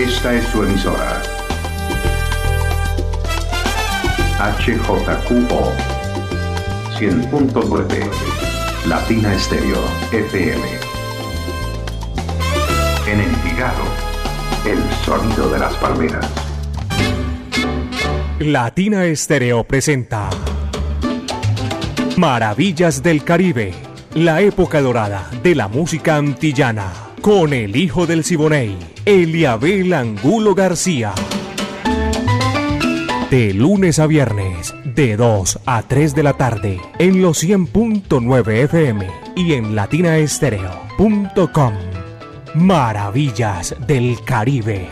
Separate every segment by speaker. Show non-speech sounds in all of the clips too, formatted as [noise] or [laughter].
Speaker 1: Esta es su emisora. HJQO 100.9 Latina Estéreo FM. En Envigado, el sonido de las palmeras.
Speaker 2: Latina Estéreo presenta Maravillas del Caribe, la época dorada de la música antillana, con el hijo del Siboney, Eliabel Angulo García. De lunes a viernes, de 2 a 3 de la tarde, en los 100.9 FM y en latinaestereo.com. Maravillas del Caribe.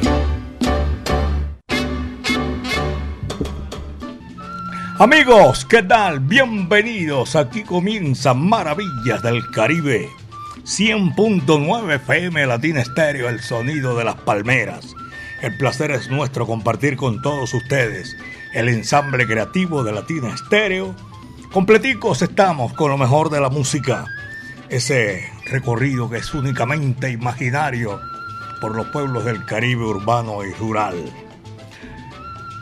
Speaker 3: Amigos, ¿qué tal? Bienvenidos. Aquí comienza Maravillas del Caribe. 100.9 FM Latina Estéreo, el sonido de las palmeras. El placer es nuestro compartir con todos ustedes el ensamble creativo de Latina Estéreo. Completicos estamos con lo mejor de la música. Ese recorrido que es únicamente imaginario por los pueblos del Caribe urbano y rural.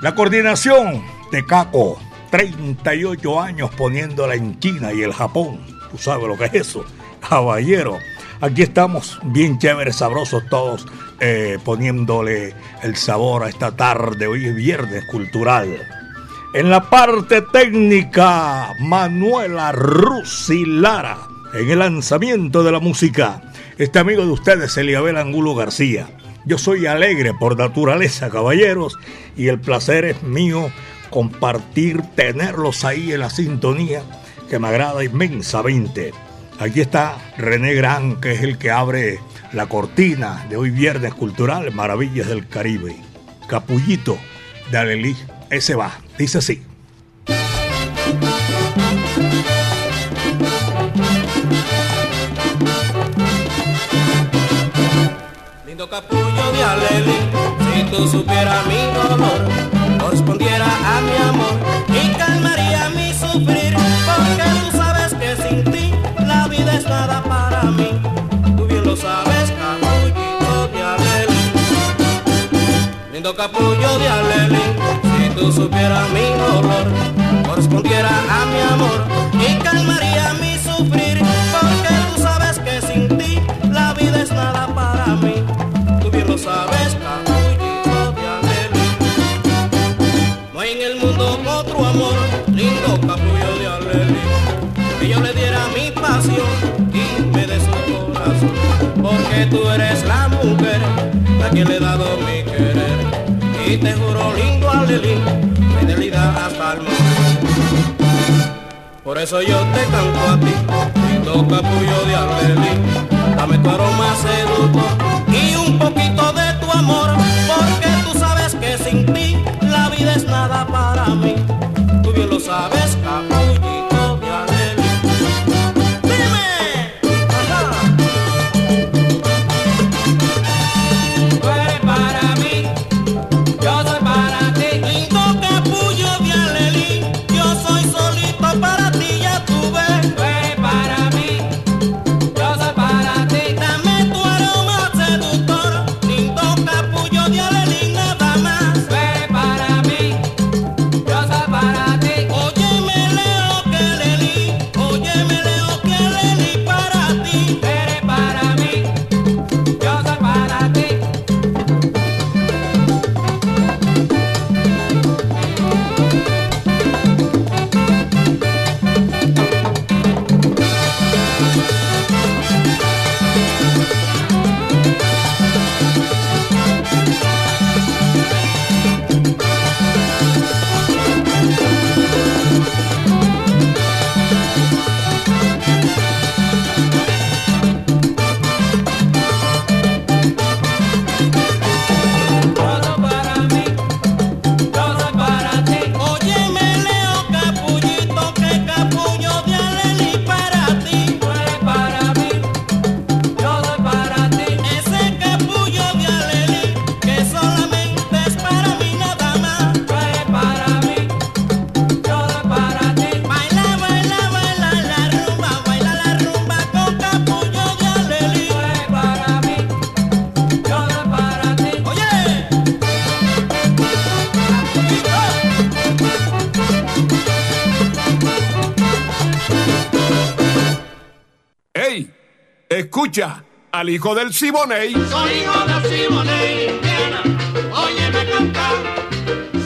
Speaker 3: La coordinación de Caco, 38 años poniéndola en China y el Japón. Tú sabes lo que es eso, caballero. Aquí estamos bien chéveres, sabrosos todos, eh, poniéndole el sabor a esta tarde. Hoy es viernes cultural. En la parte técnica, Manuela Rusilara. En el lanzamiento de la música, este amigo de ustedes, Eliabel Angulo García. Yo soy alegre por naturaleza, caballeros, y el placer es mío compartir, tenerlos ahí en la sintonía que me agrada inmensamente. Aquí está René Gran, que es el que abre la cortina de hoy viernes cultural, Maravillas del Caribe. Capullito de Alelí, ese va, dice así.
Speaker 4: Lindo capullo de Alelí, si tú supieras mi dolor correspondiera a mi amor y calmaría mi sufrir, porque es nada para mí. Tú bien lo sabes, capullito de Alelí. Lindo capullo de Alelí, si tú supieras mi dolor, correspondiera a mi amor y calmaría mi sufrir, porque tú sabes que sin ti la vida es nada para mí. Tú bien lo sabes, y me des corazón, porque tú eres la mujer a quien le he dado mi querer. Y te juro lindo alelín, fidelidad hasta el mundo. Por eso yo te canto a ti, lindo capullo de alelín, dame tu aroma seductor y un poquito de tu amor, porque tú sabes que sin ti la vida es nada para mí. Tú bien lo sabes, capullo.
Speaker 5: Al hijo del Siboney.
Speaker 6: Soy hijo del Siboney, Indiana. Óyeme cantar.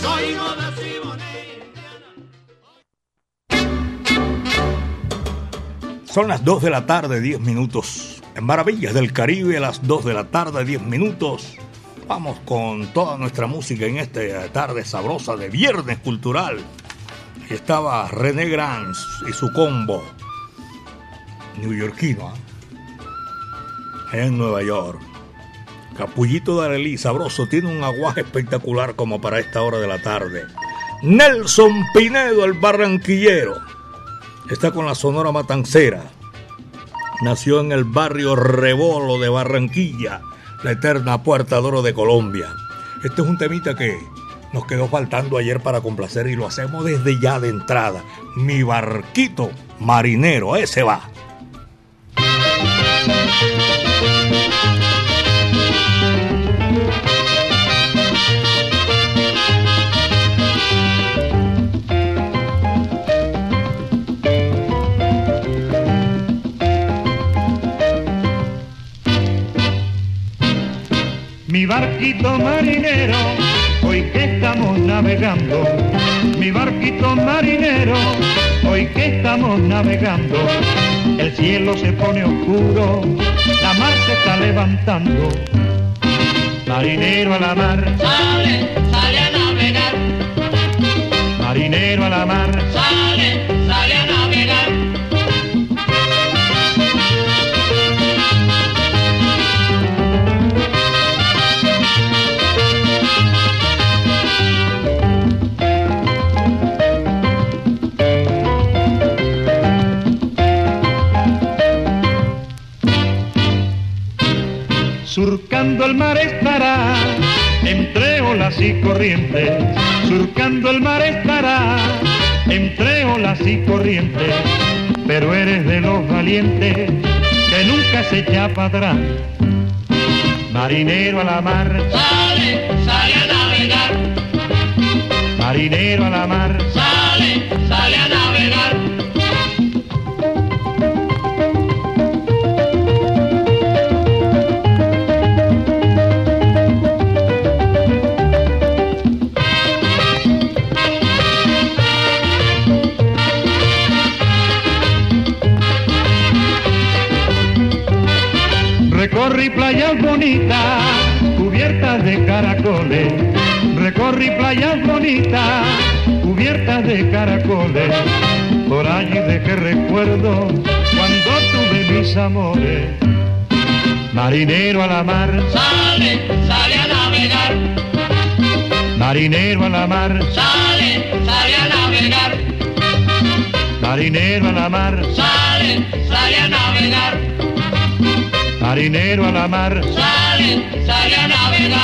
Speaker 6: Soy hijo del Siboney,
Speaker 3: Indiana. Son las 2 de la tarde, 10 minutos. En Maravillas del Caribe, a las 2 de la tarde, 10 minutos. Vamos con toda nuestra música en esta tarde sabrosa de Viernes Cultural. estaba René Granz y su combo neoyorquino. ¿eh? En Nueva York. Capullito de Arelí, sabroso, tiene un aguaje espectacular como para esta hora de la tarde. Nelson Pinedo, el barranquillero, está con la Sonora Matancera. Nació en el barrio Rebolo de Barranquilla, la eterna Puerta de Oro de Colombia. Este es un temita que nos quedó faltando ayer para complacer y lo hacemos desde ya de entrada. Mi barquito marinero, ese va.
Speaker 7: Mi barquito marinero, hoy que estamos navegando, mi barquito marinero, hoy que estamos navegando, el cielo se pone oscuro, la mar se está levantando, marinero a la mar,
Speaker 6: sale, sale a navegar,
Speaker 7: marinero a la mar,
Speaker 6: sale,
Speaker 7: Surcando el mar estará, entre olas y corrientes. Surcando el mar estará, entre olas y corrientes. Pero eres de los valientes que nunca se echa para atrás. Marinero a la mar,
Speaker 6: sale, sale a navegar.
Speaker 7: Marinero a la mar,
Speaker 6: sale, sale a navegar.
Speaker 7: Recorrí playas bonitas, cubiertas de caracoles. Recorrí playas bonitas, cubiertas de caracoles. Por allí dejé recuerdo cuando tuve mis amores. Marinero a la mar,
Speaker 6: sale, sale a navegar.
Speaker 7: Marinero a la mar,
Speaker 6: sale, sale a navegar.
Speaker 7: Marinero a la mar,
Speaker 6: sale, sale a navegar.
Speaker 7: Marinero a la mar,
Speaker 6: sale, sale a navegar.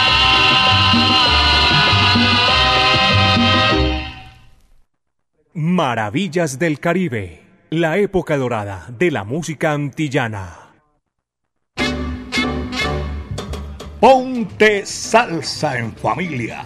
Speaker 2: Maravillas del Caribe, la época dorada de la música antillana.
Speaker 3: Ponte salsa en familia.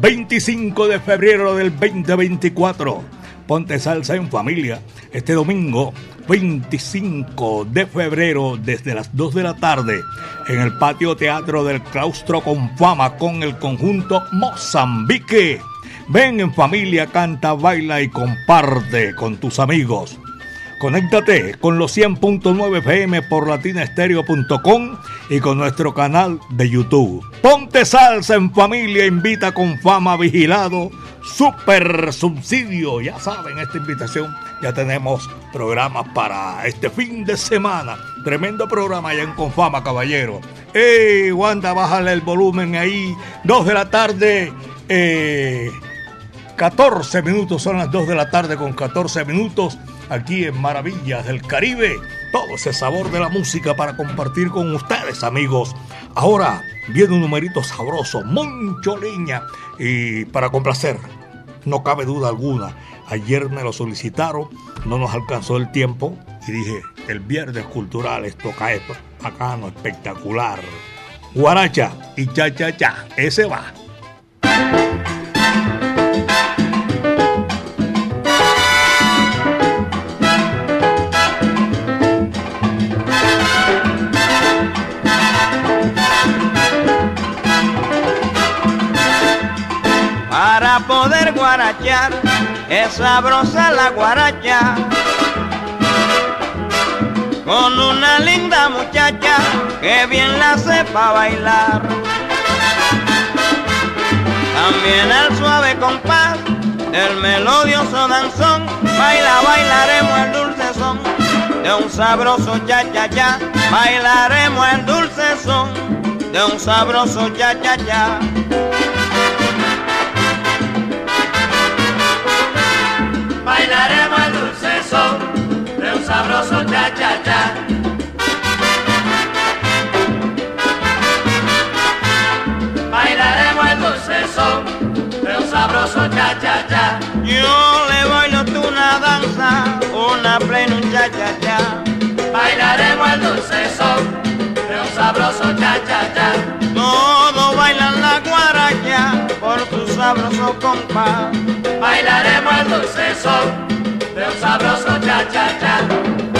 Speaker 3: 25 de febrero del 2024. Ponte salsa en familia. Este domingo 25 de febrero desde las 2 de la tarde en el patio teatro del claustro con fama con el conjunto Mozambique. Ven en familia, canta, baila y comparte con tus amigos. Conéctate con los 100.9 FM por latinastereo.com y con nuestro canal de YouTube. Ponte salsa en familia, invita con fama vigilado, super subsidio. Ya saben, esta invitación ya tenemos programas para este fin de semana. Tremendo programa allá en Confama, caballero. ¡Ey, Wanda, bájale el volumen ahí! Dos de la tarde. Eh, 14 minutos, son las 2 de la tarde con 14 minutos aquí en Maravillas del Caribe. Todo ese sabor de la música para compartir con ustedes, amigos. Ahora viene un numerito sabroso, mucho leña. Y para complacer, no cabe duda alguna. Ayer me lo solicitaron, no nos alcanzó el tiempo y dije, el viernes cultural esto cae bacano, espectacular. Guaracha y cha cha cha, ese va.
Speaker 8: Es sabrosa la guaracha. Con una linda muchacha que bien la sepa bailar. También el suave compás del melodioso danzón, baila, bailaremos el dulce son de un sabroso cha cha cha, bailaremos el dulce son de un sabroso cha cha cha.
Speaker 6: Bailaremos el dulce son de un sabroso cha cha cha. Bailaremos el dulce son de un sabroso cha cha cha.
Speaker 8: Yo le bailo tú una danza, una plena un cha cha cha.
Speaker 6: Bailaremos el dulce son de un sabroso cha cha cha.
Speaker 8: Todos bailan la guaracha por sabroso compás.
Speaker 6: Bailaremos el dulce son de un sabroso cha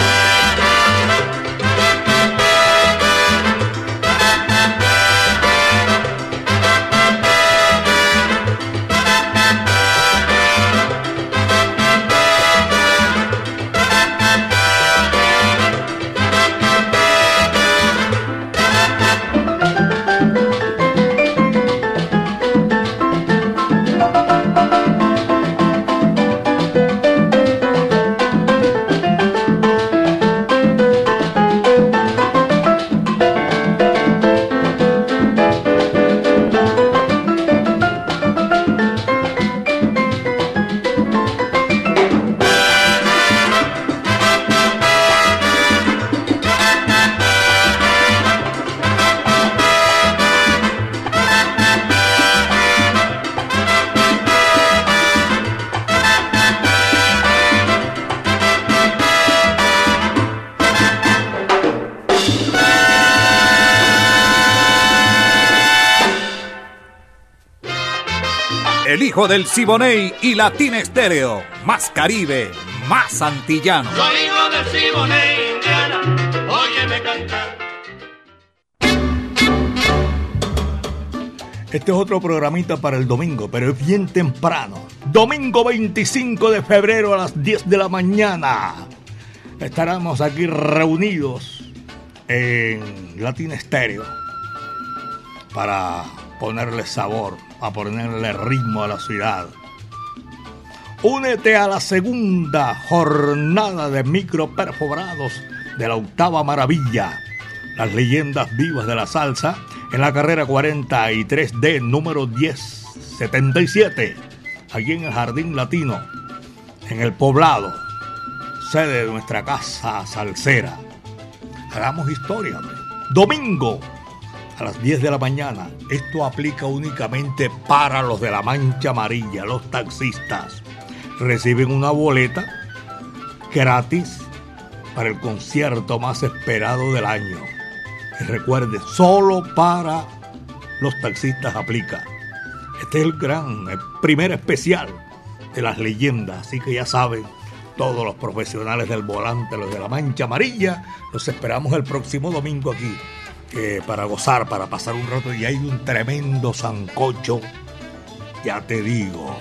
Speaker 9: hijo del Siboney y Latina Estéreo. Más Caribe, más antillano.
Speaker 6: Soy hijo del Siboney, Indiana, óyeme cantar.
Speaker 3: Este es otro programita para el domingo, pero es bien temprano. Domingo 25 de febrero a las 10 de la mañana. Estaremos aquí reunidos en Latina Estéreo para ponerle sabor, a ponerle ritmo a la ciudad. Únete a la segunda jornada de micro perforados de la octava maravilla, las leyendas vivas de la salsa, en la carrera 43D número 1077, allí en el Jardín Latino, en el poblado, sede de nuestra casa salsera. Hagamos historia. Domingo a las 10 de la mañana. Esto aplica únicamente para los de la mancha amarilla, los taxistas. Reciben una boleta gratis para el concierto más esperado del año. Y recuerde, solo para los taxistas aplica. Este es el gran, el primer especial de las leyendas, así que ya saben, todos los profesionales del volante, los de la mancha amarilla, los esperamos el próximo domingo aquí para gozar, para pasar un rato y hay un tremendo sancocho, ya te digo.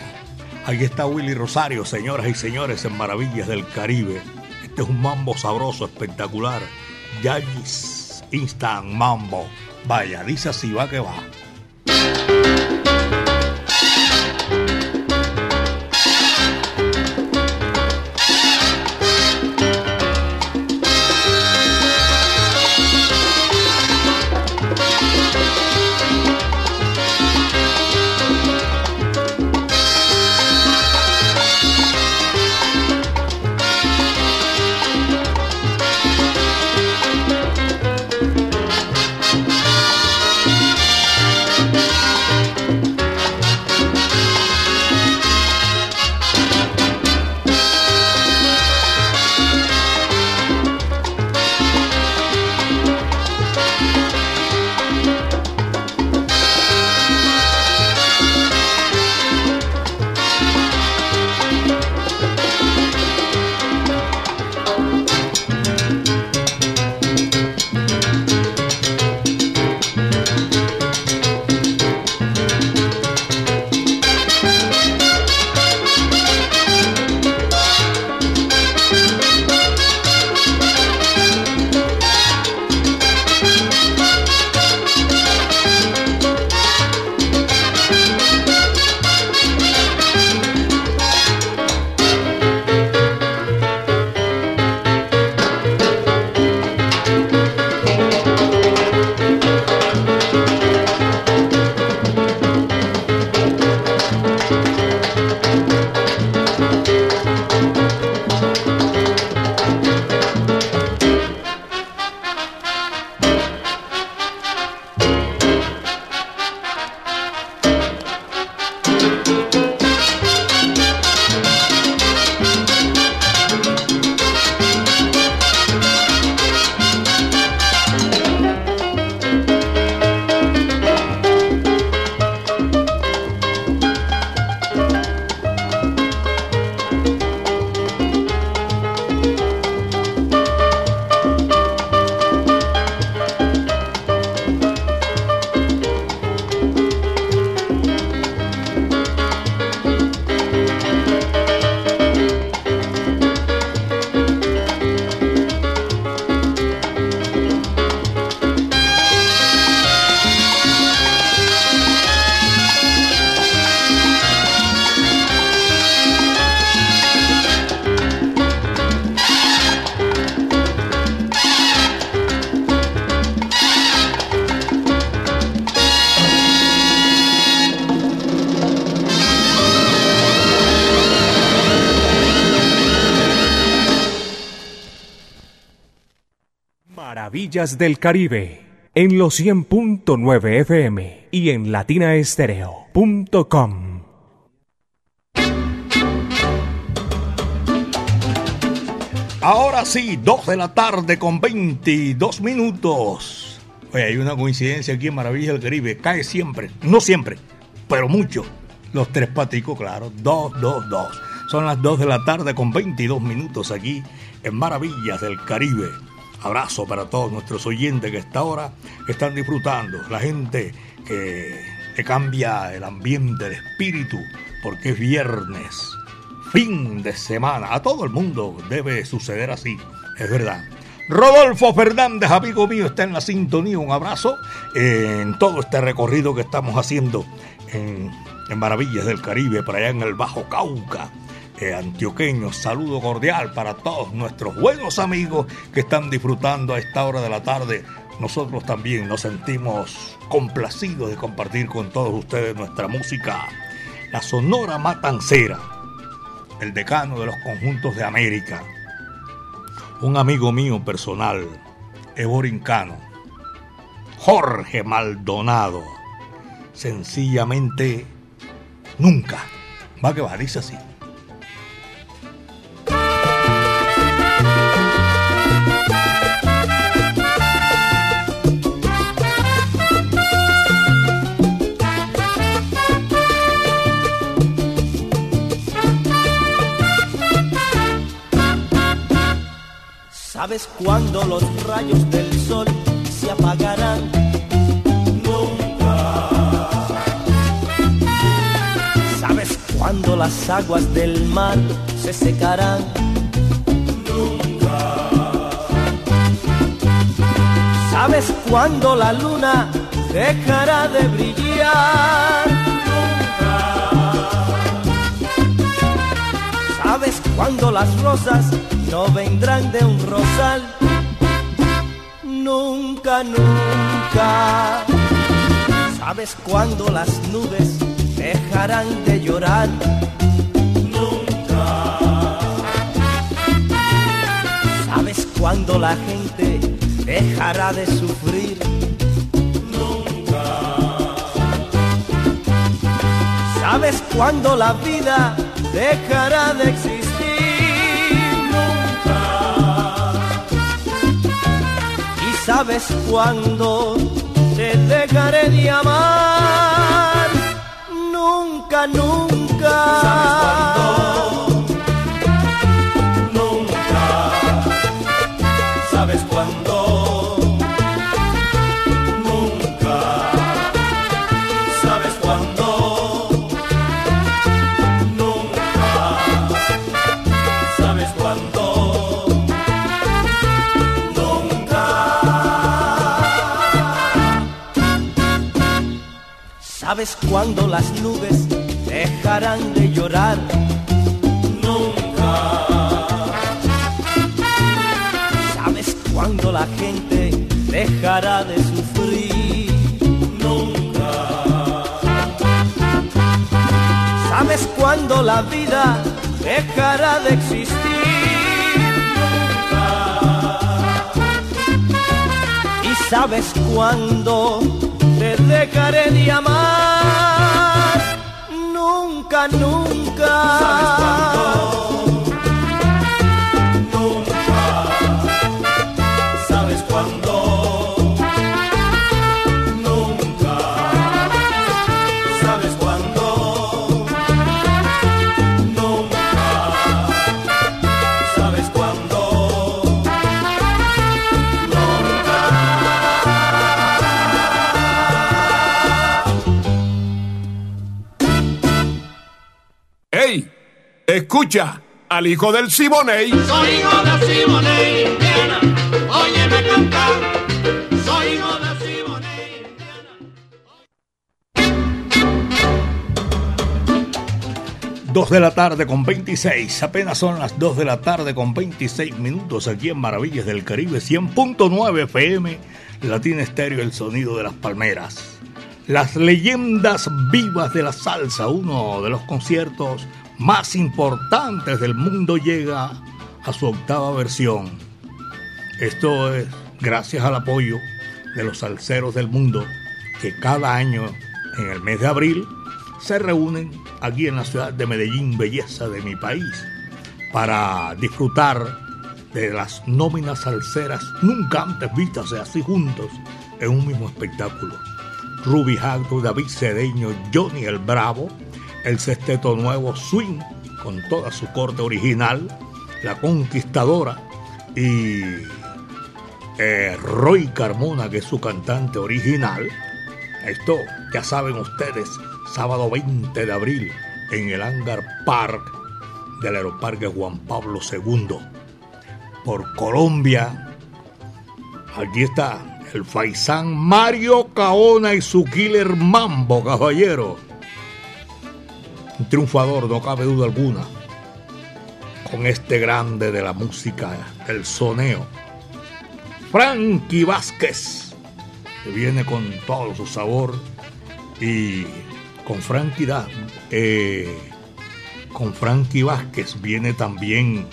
Speaker 3: Ahí está Willy Rosario, señoras y señores, en Maravillas del Caribe. Este es un mambo sabroso, espectacular. Yagis Instant Mambo. Vaya, dice así va que va.
Speaker 2: Maravillas del Caribe en los 100.9 FM y en latinaestereo.com.
Speaker 3: Ahora sí, 2 de la tarde con 22 minutos. Oye, hay una coincidencia aquí en Maravillas del Caribe. Cae siempre, no siempre, pero mucho. Los tres paticos, claro. 2, 2, 2. Son las 2 de la tarde con 22 minutos aquí en Maravillas del Caribe. Abrazo para todos nuestros oyentes que hasta ahora están disfrutando. La gente que, cambia el ambiente, el espíritu, porque es viernes, fin de semana. A todo el mundo debe suceder así, es verdad. Rodolfo Fernández, amigo mío, está en la sintonía. Un abrazo en todo este recorrido que estamos haciendo en, en Maravillas del Caribe, para allá en el Bajo Cauca eh, antioqueños. Saludo cordial para todos nuestros buenos amigos que están disfrutando a esta hora de la tarde. Nosotros también nos sentimos complacidos de compartir con todos ustedes nuestra música. La Sonora Matancera, el decano de los conjuntos de América. Un amigo mío personal, eborincano, Jorge Maldonado. Sencillamente, nunca. Va que va, dice así.
Speaker 10: ¿Sabes cuándo los rayos del sol se apagarán? Nunca. ¿Sabes cuándo las aguas del mar se secarán? Nunca. ¿Sabes cuándo la luna dejará de brillar? Nunca. ¿Sabes cuándo las rosas no vendrán de un rosal. Nunca, nunca. ¿Sabes cuándo las nubes dejarán de llorar? Nunca. ¿Sabes cuándo la gente dejará de sufrir? Nunca. ¿Sabes cuándo la vida dejará de existir? Sabes cuándo te dejaré de amar. Nunca, nunca. ¿Sabes ¿Sabes cuándo las nubes dejarán de llorar? Nunca. ¿Sabes cuándo la gente dejará de sufrir? Nunca. ¿Sabes cuándo la vida dejará de existir? Nunca. ¿Y sabes cuándo? Te dejaré de amar. Nunca, nunca.
Speaker 5: Escucha al hijo del Siboney.
Speaker 6: Soy hijo de Simone, Indiana. Óyeme cantar. Soy hijo de Simone,
Speaker 3: Dos de la tarde con 26, apenas son las 2 de la tarde con 26 minutos aquí en Maravillas del Caribe 100.9 FM, Latina Estéreo, el sonido de las palmeras. Las leyendas vivas de la salsa, uno de los conciertos más importantes del mundo, llega a su octava versión. Esto es gracias al apoyo de los salseros del mundo que cada año en el mes de abril se reúnen aquí en la ciudad de Medellín, belleza de mi país, para disfrutar de las nóminas salseras nunca antes vistas así juntos en un mismo espectáculo. Ruby Hagdo, David Cedeño, Johnny el Bravo, el Sesteto Nuevo Swing, con toda su corte original, La Conquistadora y eh, Roy Carmona, que es su cantante original. Esto, ya saben ustedes, sábado 20 de abril en el Hangar Park del Aeroparque Juan Pablo II. Por Colombia, aquí está el faisán Mario Caona y su killer Mambo, caballero. Un triunfador, no cabe duda alguna, con este grande de la música, el soneo. Frankie Vázquez, que viene con todo su sabor y con Frankie, da, eh, con Frankie Vázquez viene también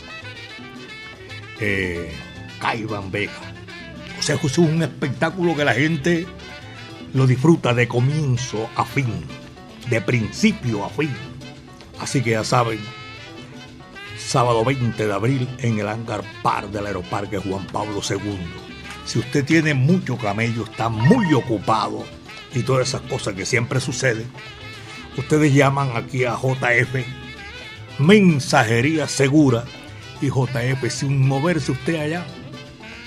Speaker 3: eh, Caiban Vega. O sea, es un espectáculo que la gente lo disfruta de comienzo a fin, de principio a fin. Así que ya saben, sábado 20 de abril en el Hangar Par del Aeroparque Juan Pablo II. Si usted tiene mucho camello, está muy ocupado y todas esas cosas que siempre suceden, ustedes llaman aquí a JF Mensajería Segura y JF sin moverse usted allá.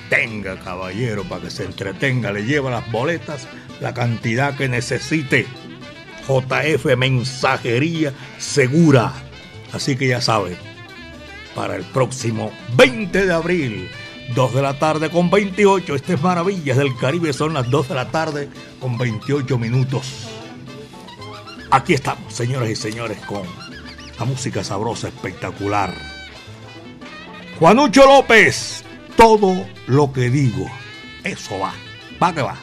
Speaker 3: Tenga caballero para que se entretenga, le lleva las boletas, la cantidad que necesite. JF Mensajería Segura. Así que ya sabe, para el próximo 20 de abril, 2 de la tarde con 28, este es Maravillas del Caribe, son las 2 de la tarde con 28 minutos. Aquí estamos, señoras y señores, con la música sabrosa, espectacular. Juanucho López, todo lo que digo, eso va, va que va.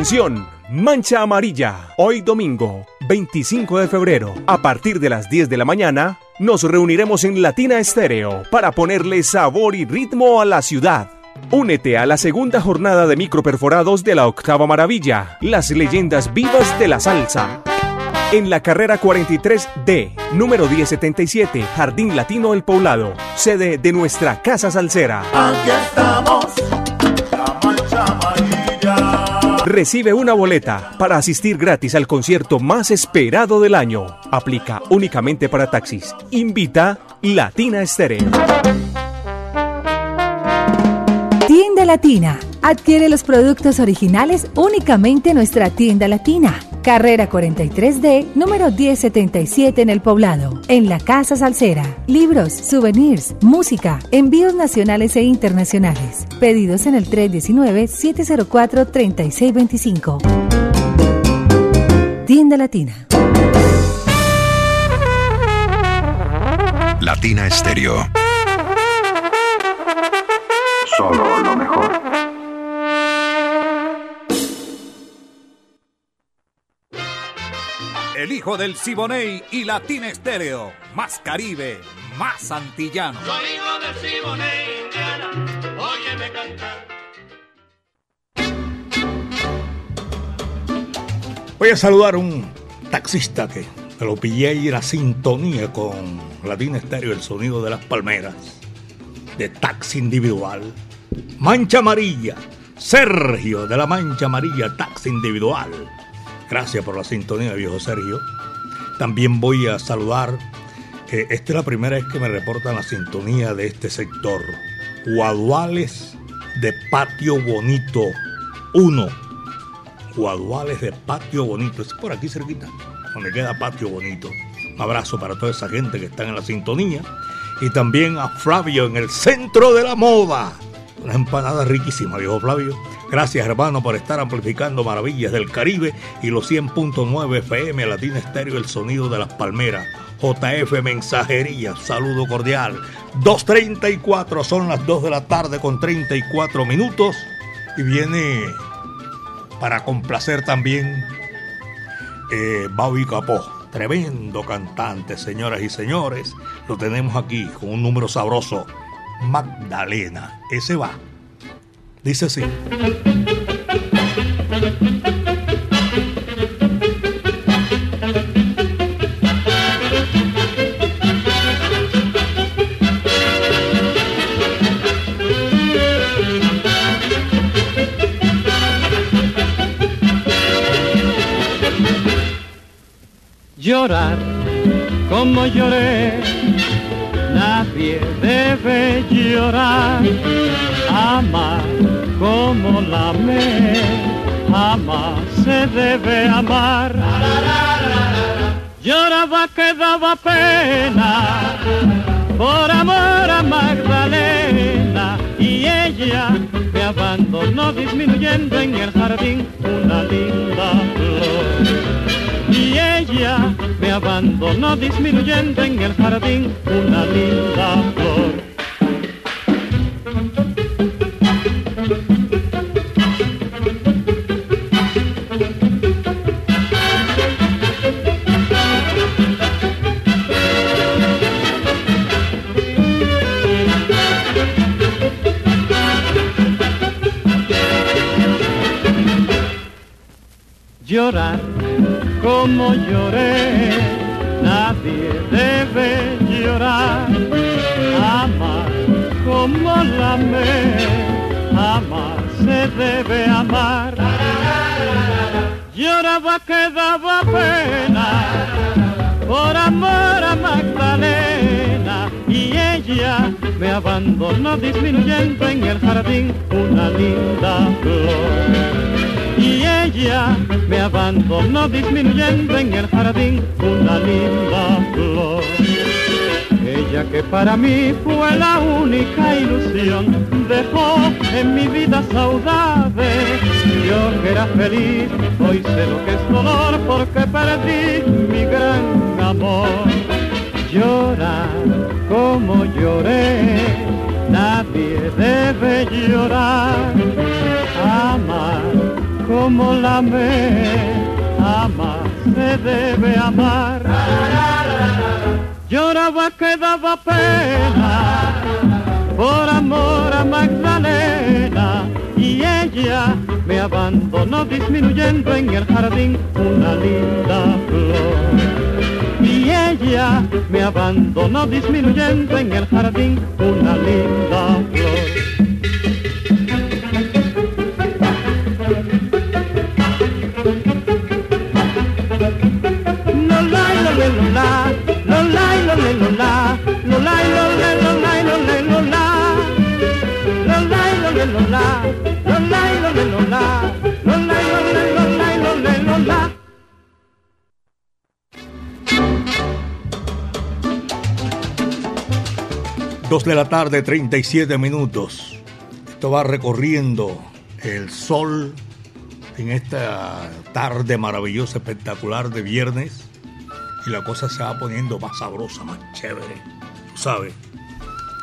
Speaker 2: Atención, Mancha Amarilla. Hoy domingo, 25 de febrero, a partir de las 10 de la mañana, nos reuniremos en Latina Estéreo para ponerle sabor y ritmo a la ciudad. Únete a la segunda jornada de microperforados de la Octava Maravilla, las leyendas vivas de la salsa. En la carrera 43D, número 1077, Jardín Latino El Poblado, sede de nuestra Casa Salsera.
Speaker 6: Aquí estamos.
Speaker 2: Recibe una boleta para asistir gratis al concierto más esperado del año. Aplica únicamente para taxis. Invita Latina Estéreo.
Speaker 11: Tienda Latina. Adquiere los productos originales únicamente en nuestra tienda latina. Carrera 43D, número 1077 en el poblado. En la Casa Salsera. Libros, souvenirs, música, envíos nacionales e internacionales. Pedidos en el 319-704-3625. Tienda Latina.
Speaker 12: Latina Estéreo.
Speaker 9: El hijo del Siboney y Latina Estéreo. Más Caribe, más antillano.
Speaker 6: Soy hijo del Siboney, Indiana, óyeme cantar.
Speaker 3: Voy a saludar a un taxista que me lo pillé ahí en la sintonía con Latina Estéreo, el sonido de las palmeras, de taxi individual. Mancha Amarilla, Sergio de la Mancha Amarilla, taxi individual. Gracias por la sintonía, viejo Sergio. También voy a saludar, eh, esta es la primera vez que me reportan la sintonía de este sector. Guaduales de Patio Bonito 1. Guaduales de Patio Bonito. Es por aquí cerquita, donde queda Patio Bonito. Un abrazo para toda esa gente que está en la sintonía. Y también a Flavio en el centro de la moda. Una empanada riquísima, viejo Flavio. Gracias, hermano, por estar amplificando maravillas del Caribe y los 100.9 FM Latina Estéreo, el sonido de las palmeras. JF Mensajería, saludo cordial. 2.34, son las 2 de la tarde con 34 minutos. Y viene para complacer también eh, Bobby Capó. Tremendo cantante, señoras y señores. Lo tenemos aquí con un número sabroso. Magdalena. Ese va. Dice así.
Speaker 13: Llorar como lloré, nadie debe llorar. Amar como la amé, jamás se debe amar. Lloraba que daba pena por amor a Magdalena y ella me abandonó disminuyendo en el jardín una linda flor. Y ella me abandonó disminuyendo en el jardín una linda flor. llorar como lloré, nadie debe llorar, amar como la amé, jamás se debe amar. Lloraba que daba pena. Por amor a Magdalena. Y ella me abandonó disminuyendo en el jardín una linda flor y ella me abandonó disminuyendo en el jardín una linda flor. Ella que para mí fue la única ilusión, dejó en mi vida saudade. Yo que era feliz, hoy sé lo que es dolor porque perdí mi gran amor. Llorar como lloré, nadie debe llorar. Amar como la amé, ama se debe amar. Lloraba que daba pena por amor a Magdalena y ella me abandonó disminuyendo en el jardín una linda flor. Y ella me abandonó disminuyendo en el jardín una linda flor.
Speaker 3: Dos de la tarde, 37 minutos. Esto va recorriendo el sol en esta tarde maravillosa, espectacular de viernes. Y la cosa se va poniendo más sabrosa, más chévere. Tú sabes,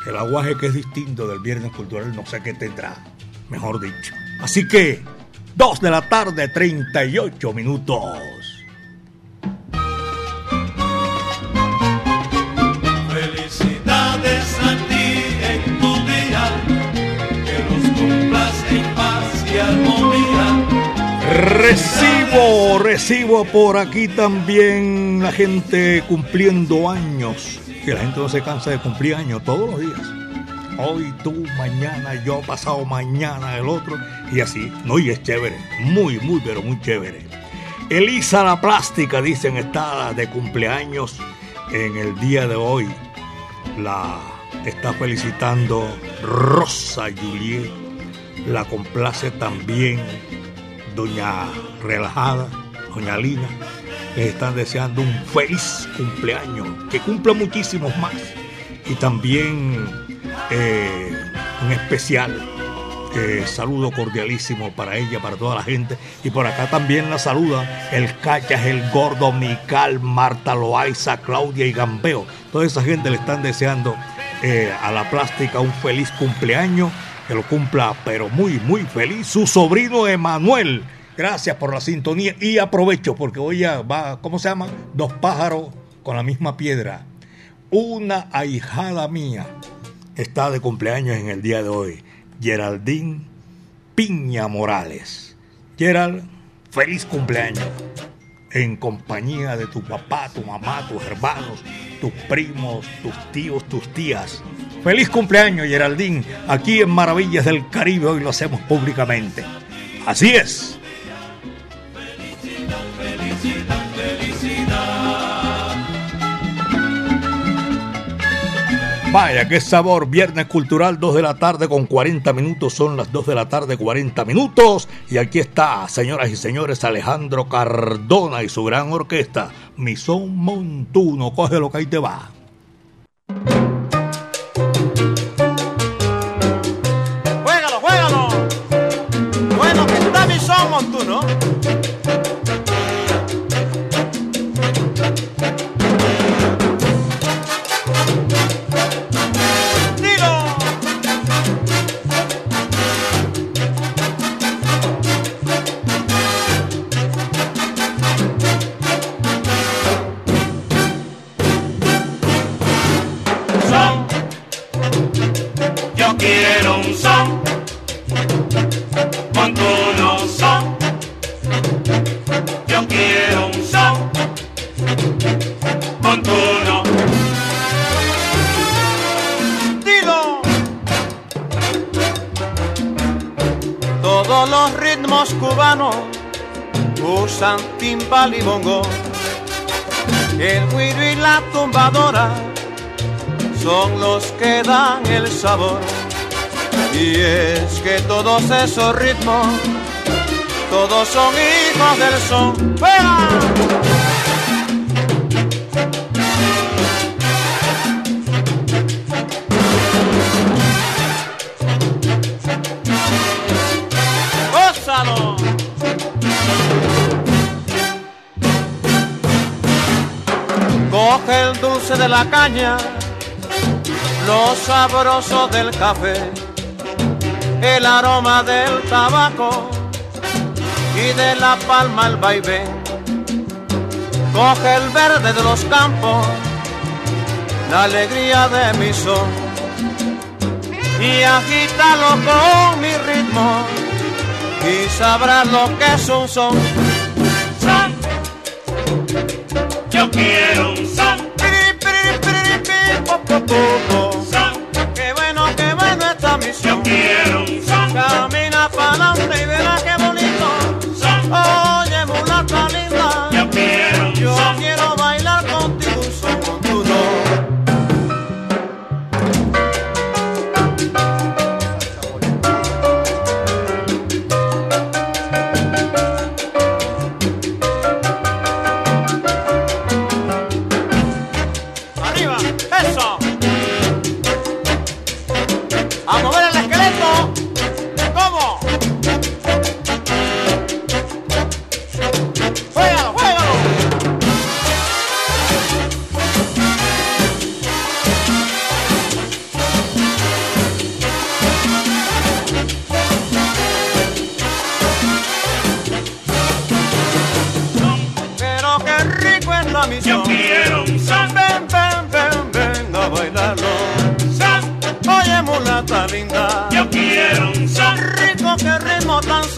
Speaker 3: el aguaje que es distinto del viernes cultural, no sé qué tendrá, mejor dicho. Así que, 2 de la tarde, 38 minutos.
Speaker 6: Felicidades a ti en tu día, que los cumplas en paz y armonía.
Speaker 3: Recibo, recibo por aquí también la gente cumpliendo años. Que la gente no se cansa de cumplir años todos los días. Hoy tú, mañana yo, pasado mañana el otro. Y así. No, y es chévere. Muy, muy, pero muy chévere. Elisa la Plástica, dicen, está de cumpleaños en el día de hoy. La está felicitando Rosa Juliet. La complace también Doña Relajada, Doña Lina. Les están deseando un feliz cumpleaños, que cumpla muchísimos más. Y también eh, un especial eh, saludo cordialísimo para ella, para toda la gente. Y por acá también la saluda el Cachas, el Gordo, Mical, Marta Loaiza, Claudia y Gambeo. Toda esa gente le están deseando eh, a la plástica un feliz cumpleaños. Que lo cumpla, pero muy, muy feliz. Su sobrino Emanuel. Gracias por la sintonía. Y aprovecho porque hoy ya va, ¿cómo se llama? Dos pájaros con la misma piedra. Una ahijada mía está de cumpleaños en el día de hoy. Geraldine Piña Morales. Gerald, feliz cumpleaños. En compañía de tu papá, tu mamá, tus hermanos, tus primos, tus tíos, tus tías. Feliz cumpleaños, Geraldine. Aquí en Maravillas del Caribe hoy lo hacemos públicamente. Así es. Vaya, qué sabor. Viernes Cultural, 2 de la tarde con 40 minutos. Son las 2 de la tarde, 40 minutos. Y aquí está, señoras y señores, Alejandro Cardona y su gran orquesta. Misón Montuno. Coge lo que ahí te va.
Speaker 8: Dan el sabor. Y es que todos esos ritmos, todos son hijos del son. ¡Gózalo! Coge el dulce de la caña, lo sabroso del café, el aroma del tabaco y de la palma el vaivén. Coge el verde de los campos, la alegría de mi son y agítalo con mi ritmo y sabrás lo que es un son.
Speaker 6: Son. Yo quiero un son.
Speaker 8: Adelante y verás qué bonito.
Speaker 6: Son.
Speaker 8: Oye,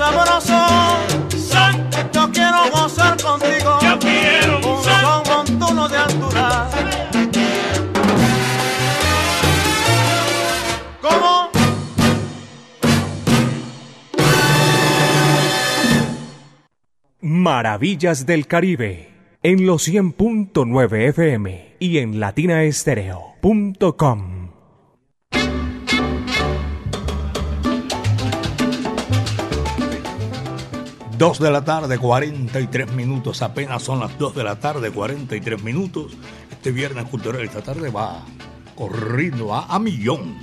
Speaker 8: sabroso.
Speaker 6: Son.
Speaker 8: Yo quiero gozar contigo.
Speaker 6: Yo quiero un
Speaker 8: Un
Speaker 6: son.
Speaker 8: son montuno de altura. ¿Cómo?
Speaker 2: Maravillas del Caribe en los 100.9 FM y en latinaestereo.com.
Speaker 3: Dos de la tarde, 43 minutos. Apenas son las 2 de la tarde, 43 minutos. Este viernes cultural esta tarde va corriendo a millón.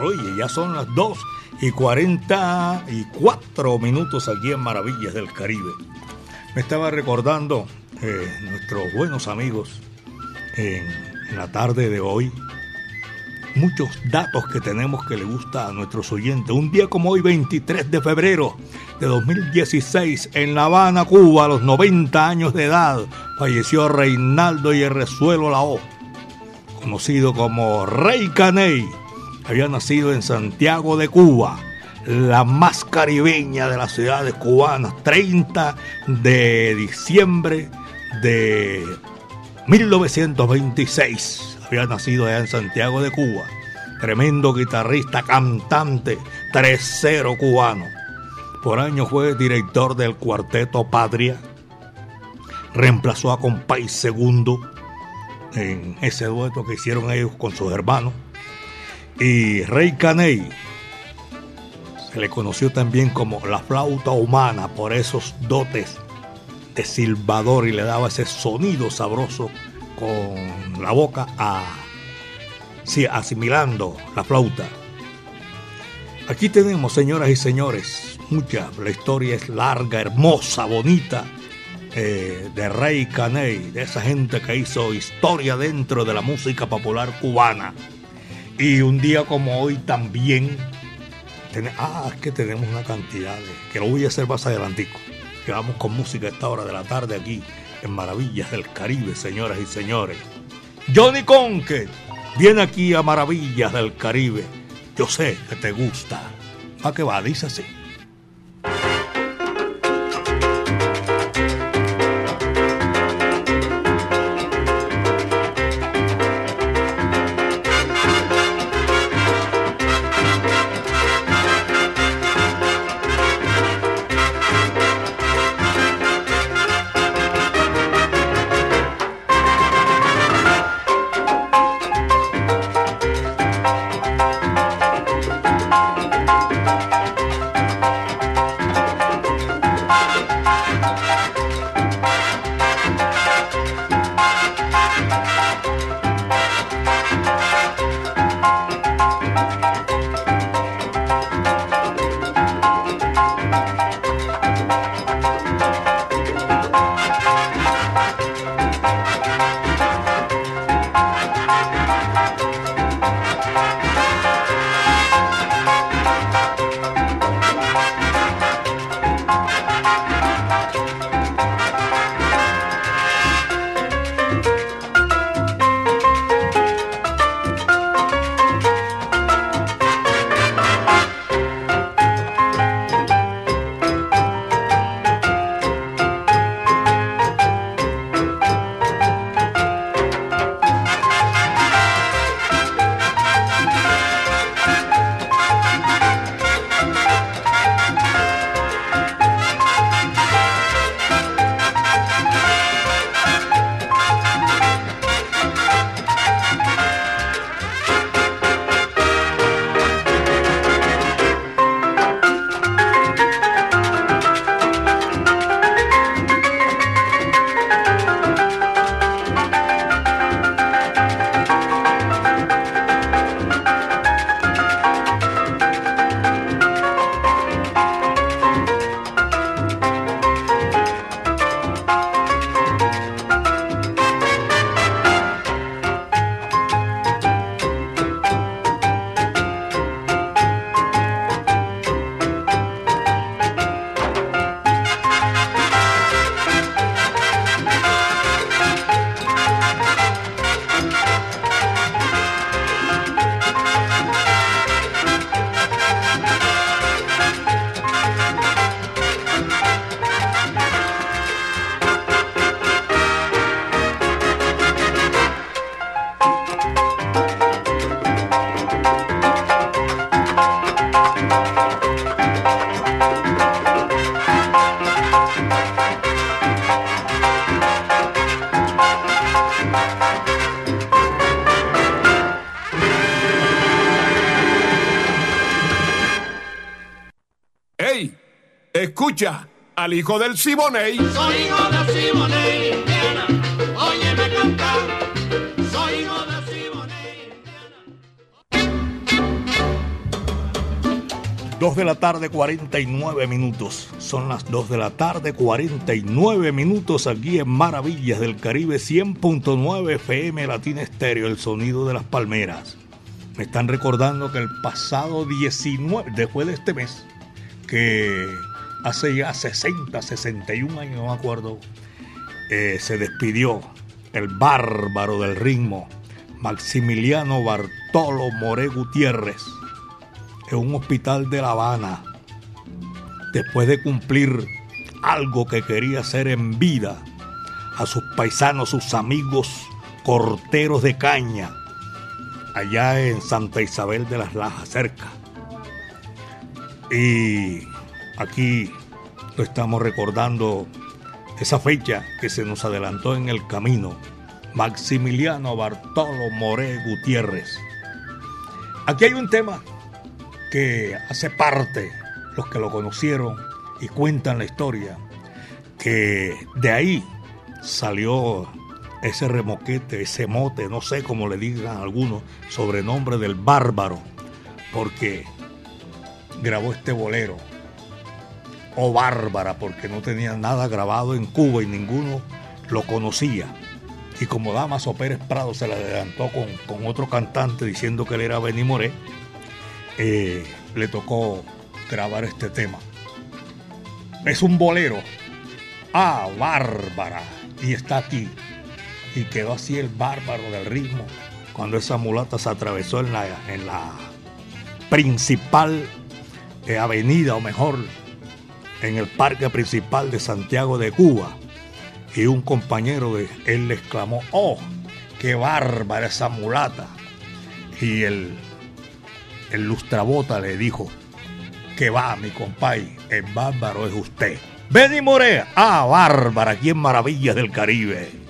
Speaker 3: Oye, ya son las 2 y 44 minutos aquí en Maravillas del Caribe. Me estaba recordando eh, nuestros buenos amigos en, en la tarde de hoy muchos datos que tenemos que le gusta a nuestros oyentes. Un día como hoy, 23 de febrero de 2016, en La Habana, Cuba, a los 90 años de edad, falleció Reinaldo Yerrezuelo Lao, conocido como Rey Caney. Había nacido en Santiago de Cuba, la más caribeña de las ciudades cubanas, 30 de diciembre de 1926 había nacido allá en Santiago de Cuba. Tremendo guitarrista, cantante, 3-0 cubano. Por años fue director del cuarteto Patria. Reemplazó a Compay Segundo en ese dueto que hicieron ellos con sus hermanos. Y Rey Caney se le conoció también como la flauta humana por esos dotes de silbador y le daba ese sonido sabroso con la boca a, sí, asimilando la flauta. Aquí tenemos, señoras y señores, mucha, la historia es larga, hermosa, bonita, eh, de Rey Caney, de esa gente que hizo historia dentro de la música popular cubana. Y un día como hoy también, ah, es que tenemos una cantidad de, que lo voy a hacer más adelantico, que vamos con música a esta hora de la tarde aquí en Maravillas del Caribe, señoras y señores. Johnny Conque viene aquí a Maravillas del Caribe. Yo sé que te gusta. ¿A qué va? Dice así.
Speaker 5: Escucha al hijo del Siboney.
Speaker 6: Soy hijo del Siboney, Indiana. Óyeme cantar. Soy hijo del Siboney, Indiana.
Speaker 3: 2 de la tarde, 49 minutos. Son las 2 de la tarde, 49 minutos aquí en Maravillas del Caribe 100.9 FM Latina Estéreo, el sonido de las palmeras. Me están recordando que el pasado 19, después de este mes, que hace ya 60, 61 años, no me acuerdo, eh, se despidió el bárbaro del ritmo, Maximiliano Bartolo More Gutiérrez, en un hospital de La Habana, después de cumplir algo que quería hacer en vida a sus paisanos, sus amigos corteros de caña, allá en Santa Isabel de las Lajas, cerca. Y aquí lo estamos recordando esa fecha que se nos adelantó en el camino. Maximiliano Bartolo More Gutiérrez. Aquí hay un tema que hace parte, los que lo conocieron y cuentan la historia, que de ahí salió ese remoquete, ese mote, no sé cómo le digan algunos, sobrenombre del bárbaro, porque grabó este bolero. O bárbara, porque no tenía nada grabado en Cuba y ninguno lo conocía. Y como Damaso Pérez Prado se le adelantó con, con otro cantante diciendo que él era Benny Moré, eh, le tocó grabar este tema. Es un bolero. Ah, bárbara. Y está aquí. Y quedó así el bárbaro del ritmo cuando esa mulata se atravesó en la, en la principal eh, avenida, o mejor, en el parque principal de Santiago de Cuba. Y un compañero de él le exclamó, oh, qué bárbara esa mulata. Y el, el lustrabota le dijo, que va, mi compay, el bárbaro es usted. Benny Morea, ah, bárbara, aquí en Maravillas del Caribe.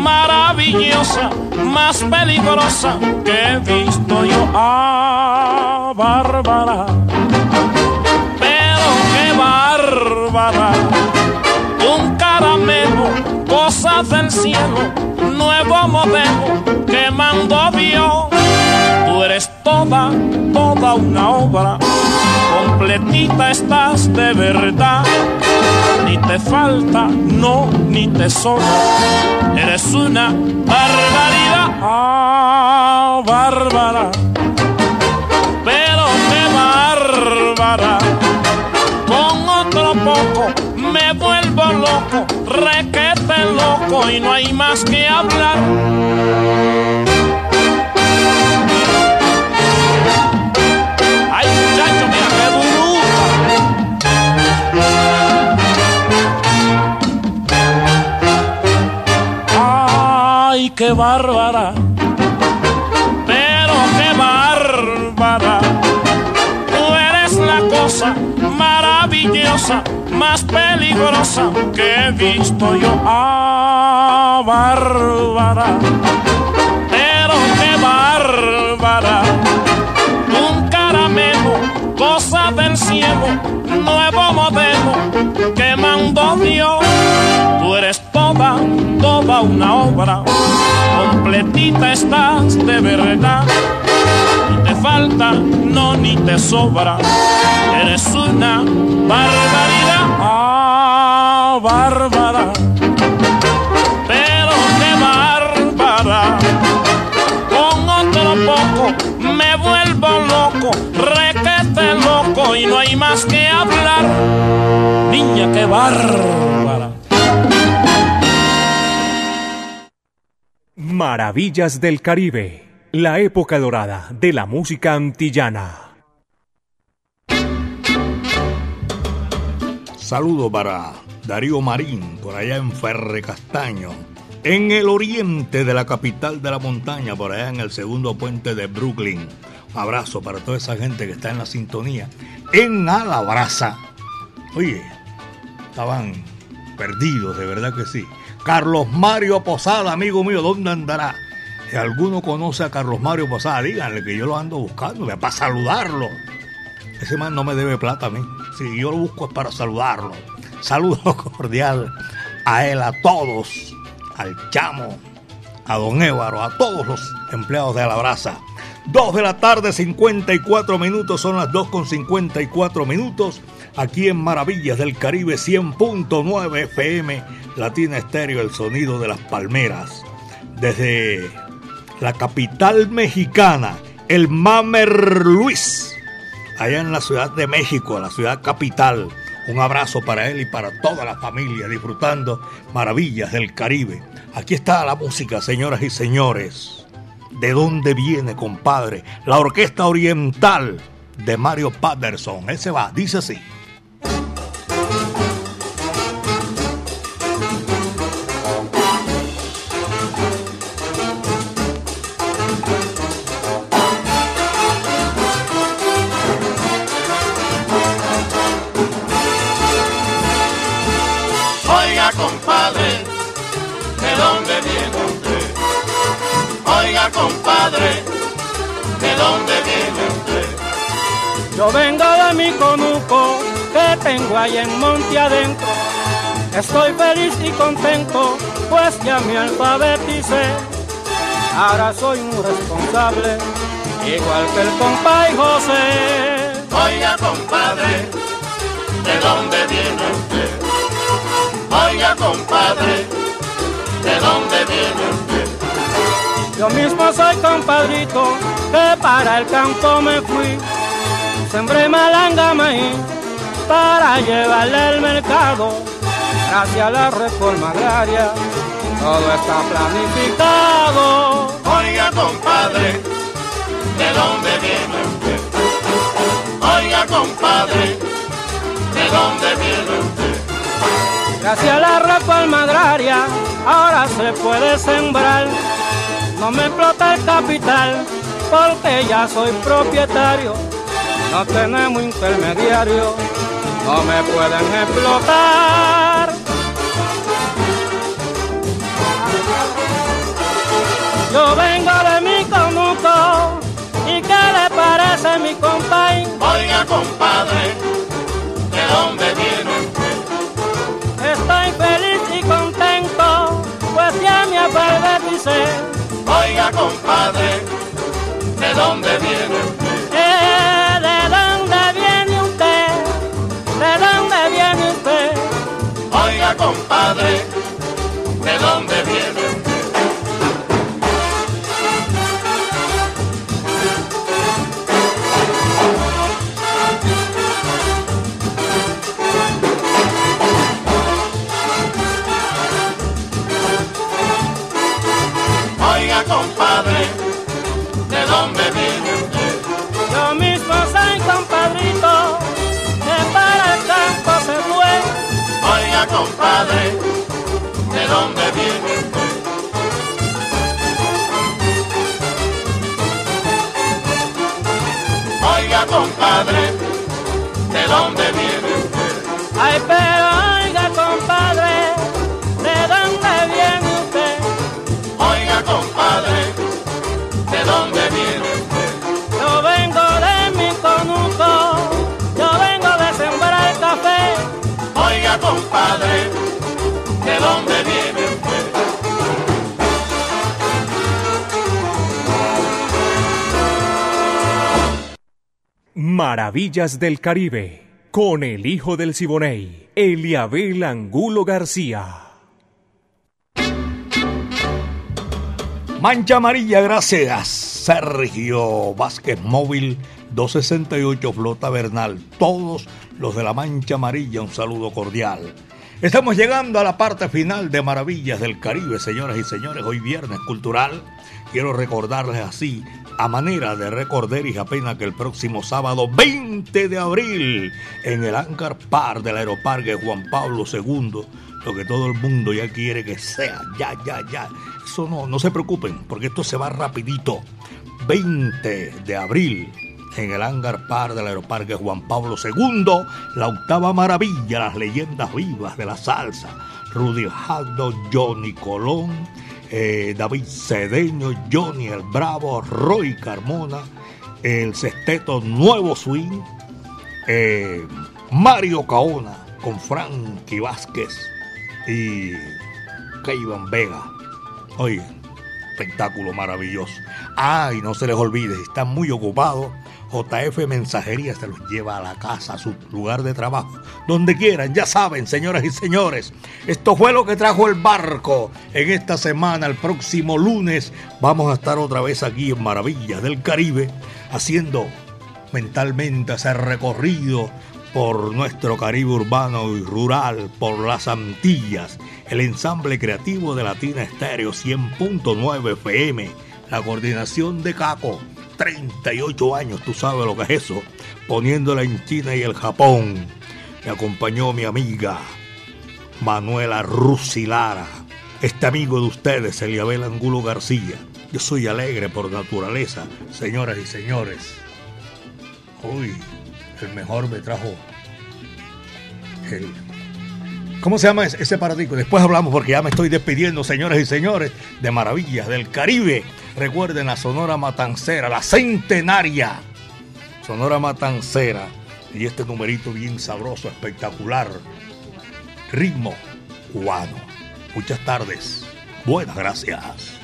Speaker 12: Maravillosa, más peligrosa que he visto yo. Ah, bárbara, pero qué bárbara. Un caramelo, cosa del cielo, nuevo modelo que mandó Dios. Toda, toda una obra, completita estás de verdad. Ni te falta, no, ni te sobra. Eres una barbaridad, ah, bárbara. Pero qué bárbara. Con otro poco me vuelvo loco, requete loco y no hay más que hablar. Ay, qué bárbara. Pero qué bárbara. Tú eres la cosa maravillosa, más peligrosa que he visto yo. Ah, bárbara. Pero qué bárbara del cielo, nuevo modelo que mandó Dios. Tú eres toda, toda una obra, completita estás de verdad. Ni te falta, no, ni te sobra, eres una barbaridad, ah, bárbara. Y no hay más que hablar. Niña, qué bárbara.
Speaker 2: Maravillas del Caribe, la época dorada de la música antillana.
Speaker 3: Saludo para Darío Marín, por allá en Ferre Castaño. en el oriente de la capital de la montaña, por allá en el segundo puente de Brooklyn. Abrazo para toda esa gente que está en la sintonía. En Alabraza. Oye, estaban perdidos, de verdad que sí. Carlos Mario Posada, amigo mío, ¿dónde andará? Si alguno conoce a Carlos Mario Posada, díganle que yo lo ando buscando, para saludarlo. Ese man no me debe plata a mí. Si yo lo busco es para saludarlo. Saludo [laughs] cordial a él, a todos, al chamo, a don Évaro, a todos los empleados de la brasa. 2 de la tarde, 54 minutos, son las 2 con 54 minutos, aquí en Maravillas del Caribe 100.9 FM, Latina Estéreo, el sonido de las palmeras. Desde la capital mexicana, el Mamer Luis, allá en la Ciudad de México, la ciudad capital. Un abrazo para él y para toda la familia disfrutando maravillas del Caribe. Aquí está la música, señoras y señores. ¿De dónde viene, compadre? La Orquesta Oriental de Mario Patterson. Ese va, dice así.
Speaker 14: Yo vengo de mi conuco que tengo ahí en monte adentro. Estoy feliz y contento, pues ya me alfabeticé. Ahora soy un responsable, igual que el compay José.
Speaker 6: Oiga, compadre, ¿de dónde viene usted? Oiga, compadre, ¿de dónde viene usted?
Speaker 14: Yo mismo soy compadrito, que para el campo me fui. Sembré malanga maíz para llevarle al mercado. Gracias a la reforma agraria, todo está planificado.
Speaker 6: Oiga, compadre, ¿de dónde viene usted? Oiga, compadre, ¿de dónde viene usted?
Speaker 14: Gracias a la reforma agraria, ahora se puede sembrar. No me explota el capital, porque ya soy propietario. No tenemos intermediarios, no me pueden explotar. Yo vengo de mi conuco, ¿y qué le parece mi compay?
Speaker 6: Oiga, compadre, ¿de dónde viene usted?
Speaker 14: Estoy feliz y contento, pues ya me alfabeticé.
Speaker 6: Oiga, compadre, ¿de dónde viene usted?
Speaker 14: ¿De dónde viene usted?
Speaker 6: Oiga, compadre, ¿de dónde viene usted?
Speaker 14: Yo mismo soy compadrito, que para el campo se fue.
Speaker 6: Oiga, compadre, ¿de dónde viene usted? Oiga, compadre, ¿de dónde viene usted?
Speaker 14: Ay, pero oiga, compadre, ¿de dónde viene usted?
Speaker 6: Oiga, compadre, ¿de dónde viene usted?
Speaker 14: Yo vengo de mi conuco, yo vengo de sembrar café.
Speaker 6: Oiga, compadre, ¿de dónde viene usted?
Speaker 2: Maravillas del Caribe, con el hijo del Siboney, Eliabel Angulo García.
Speaker 3: Mancha amarilla, gracias. Sergio Vázquez Móvil 268 Flota Bernal. Todos los de la Mancha Amarilla, un saludo cordial. Estamos llegando a la parte final de Maravillas del Caribe, señoras y señores. Hoy viernes cultural. Quiero recordarles así, a manera de recordar y apenas que el próximo sábado 20 de abril, en el Ancar Par del Aeroparque Juan Pablo II, lo que todo el mundo ya quiere que sea, ya, ya, ya. Eso no, no se preocupen, porque esto se va rapidito. 20 de abril, en el hangar par del Aeroparque Juan Pablo II, la octava maravilla, las leyendas vivas de la salsa. Rudy Hagdo, Johnny Colón, eh, David Cedeño, Johnny el Bravo, Roy Carmona, el sexteto Nuevo Swing, eh, Mario Caona con Frankie Vázquez y Keivan Vega. Oye, espectáculo maravilloso. Ay, no se les olvide, están muy ocupados JF Mensajería se los lleva a la casa, a su lugar de trabajo, donde quieran, ya saben, señoras y señores. Esto fue lo que trajo el barco en esta semana. El próximo lunes vamos a estar otra vez aquí en Maravillas del Caribe, haciendo mentalmente ese recorrido por nuestro Caribe urbano y rural, por las Antillas, el ensamble creativo de Latina Estéreo 100.9 FM, la coordinación de Caco 38 años, tú sabes lo que es eso, poniéndola en China y el Japón. Me acompañó mi amiga Manuela Rusilara, este amigo de ustedes, Eliabel Angulo García. Yo soy alegre por naturaleza, señoras y señores. Uy, el mejor me trajo el ¿Cómo se llama ese paradigma? Después hablamos porque ya me estoy despidiendo, señores y señores, de Maravillas del Caribe. Recuerden la Sonora Matancera, la centenaria Sonora Matancera. Y este numerito bien sabroso, espectacular. Ritmo cubano. Muchas tardes. Buenas gracias.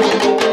Speaker 1: Thank you.